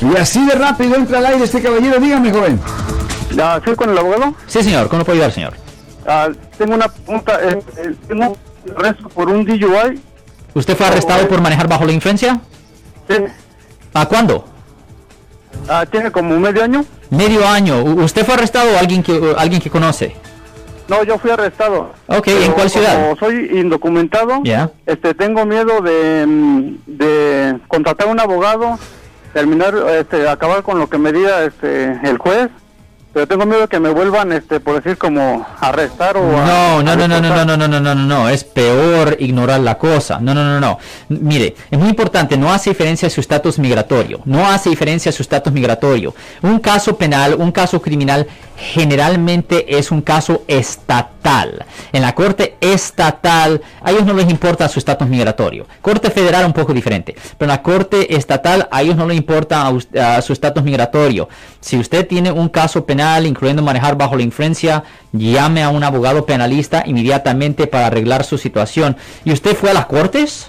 Y así de rápido entra al aire este caballero. Dígame, joven. Ya, ¿Soy con el abogado? Sí, señor. ¿Cómo lo puedo ayudar, señor? Ah, tengo una pregunta. Eh, eh, tengo arresto por un DUI. ¿Usted fue arrestado por manejar bajo la influencia? Sí. ¿A cuándo? Ah, tiene como medio año. Medio año. ¿Usted fue arrestado o alguien que, alguien que conoce? No, yo fui arrestado. Ok, ¿en cuál ciudad? Como soy indocumentado, Ya. este, tengo miedo de, mm, de contratar un abogado, terminar, este, acabar con lo que me diga este, el juez, pero tengo miedo que me vuelvan, este, por decir, como arrestar o... a- No, no, a no, no, no, deportar. no, no, no, no, no, no, es peor ignorar la cosa. No, no, no, no. Mire, es muy importante, no hace diferencia su estatus migratorio. No hace diferencia su estatus migratorio. Un caso penal, un caso criminal, generalmente es un caso estatal. En la corte estatal, a ellos no les importa su estatus migratorio. Corte federal un poco diferente, pero en la corte estatal a ellos no les importa a a su estatus migratorio. Si usted tiene un caso penal, incluyendo manejar bajo la influencia, llame a un abogado penalista inmediatamente para arreglar su situación. ¿Y usted fue a las cortes?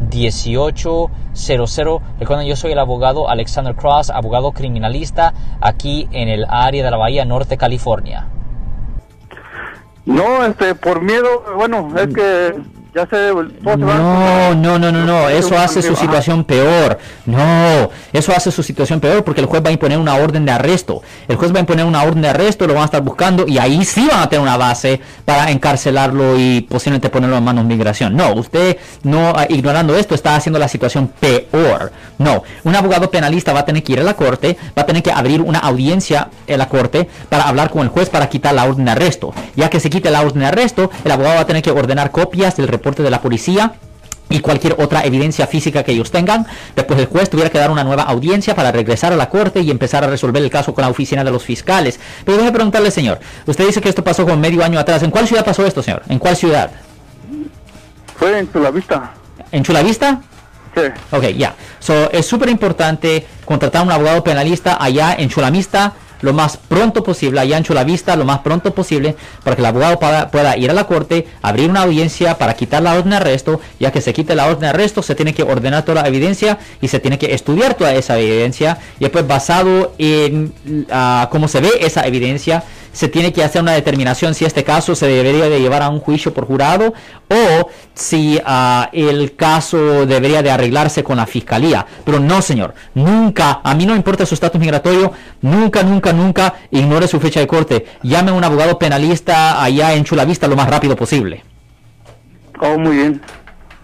1-800-530-1800. Recuerden, yo soy el abogado Alexander Cross, abogado criminalista aquí en el área de la Bahía Norte, California. No, este, por miedo, bueno, es que ya se No, no, no, no, no, eso hace su situación peor. No, eso hace su situación peor porque el juez va a imponer una orden de arresto. El juez va a imponer una orden de arresto, lo van a estar buscando y ahí sí van a tener una base para encarcelarlo y posiblemente ponerlo en manos de migración. No, usted no, ah, ignorando esto, está haciendo la situación peor. No, un abogado penalista va a tener que ir a la corte, va a tener que abrir una audiencia en la corte para hablar con el juez para quitar la orden de arresto. Ya que se quite la orden de arresto, el abogado va a tener que ordenar copias del reporte de la policía y cualquier otra evidencia física que ellos tengan. Después el juez tuviera que dar una nueva audiencia para regresar a la corte y empezar a resolver el caso con la oficina de los fiscales. Pero déjeme preguntarle, señor, usted dice que esto pasó como medio año atrás. ¿En cuál ciudad pasó esto, señor? ¿En cuál ciudad? Fue en Chulavista. ¿En Chulavista? Sí. Ok, ya. So, es súper importante contratar a un abogado penalista allá en Chulamista lo más pronto posible, allá en Chulavista lo más pronto posible, para que el abogado pueda, pueda ir a la corte, abrir una audiencia para quitar la orden de arresto, ya que se quite la orden de arresto, se tiene que ordenar toda la evidencia y se tiene que estudiar toda esa evidencia, y después basado en ah, cómo se ve esa evidencia, se tiene que hacer una determinación si este caso se debería de llevar a un juicio por jurado o si ah, el caso debería de arreglarse con la fiscalía. Pero no, señor, nunca, a mí no importa su estatus migratorio, nunca, nunca, nunca ignore su fecha de corte. Llame a un abogado penalista allá en Chulavista lo más rápido posible. Oh, muy bien.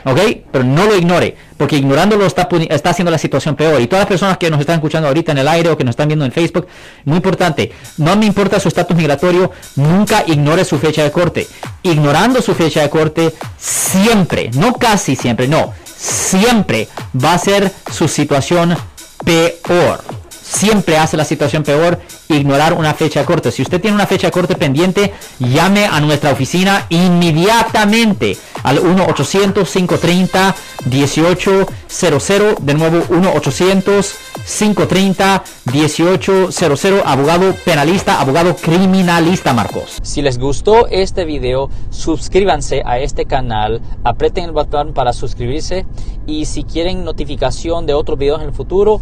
¿Ok? Pero no lo ignore, porque ignorándolo está, está haciendo la situación peor. Y todas las personas que nos están escuchando ahorita en el aire o que nos están viendo en Facebook, muy importante, no me importa su estatus migratorio, nunca ignore su fecha de corte. Ignorando su fecha de corte, siempre, no casi siempre, no, siempre va a ser su situación peor. Siempre hace la situación peor ignorar una fecha de corte. Si usted tiene una fecha de corte pendiente, llame a nuestra oficina inmediatamente al 1-800-530-1800. De nuevo, 1-800-530-1800. Abogado penalista, abogado criminalista, Marcos. Si les gustó este video, suscríbanse a este canal, aprieten el botón para suscribirse y si quieren notificación de otros videos en el futuro,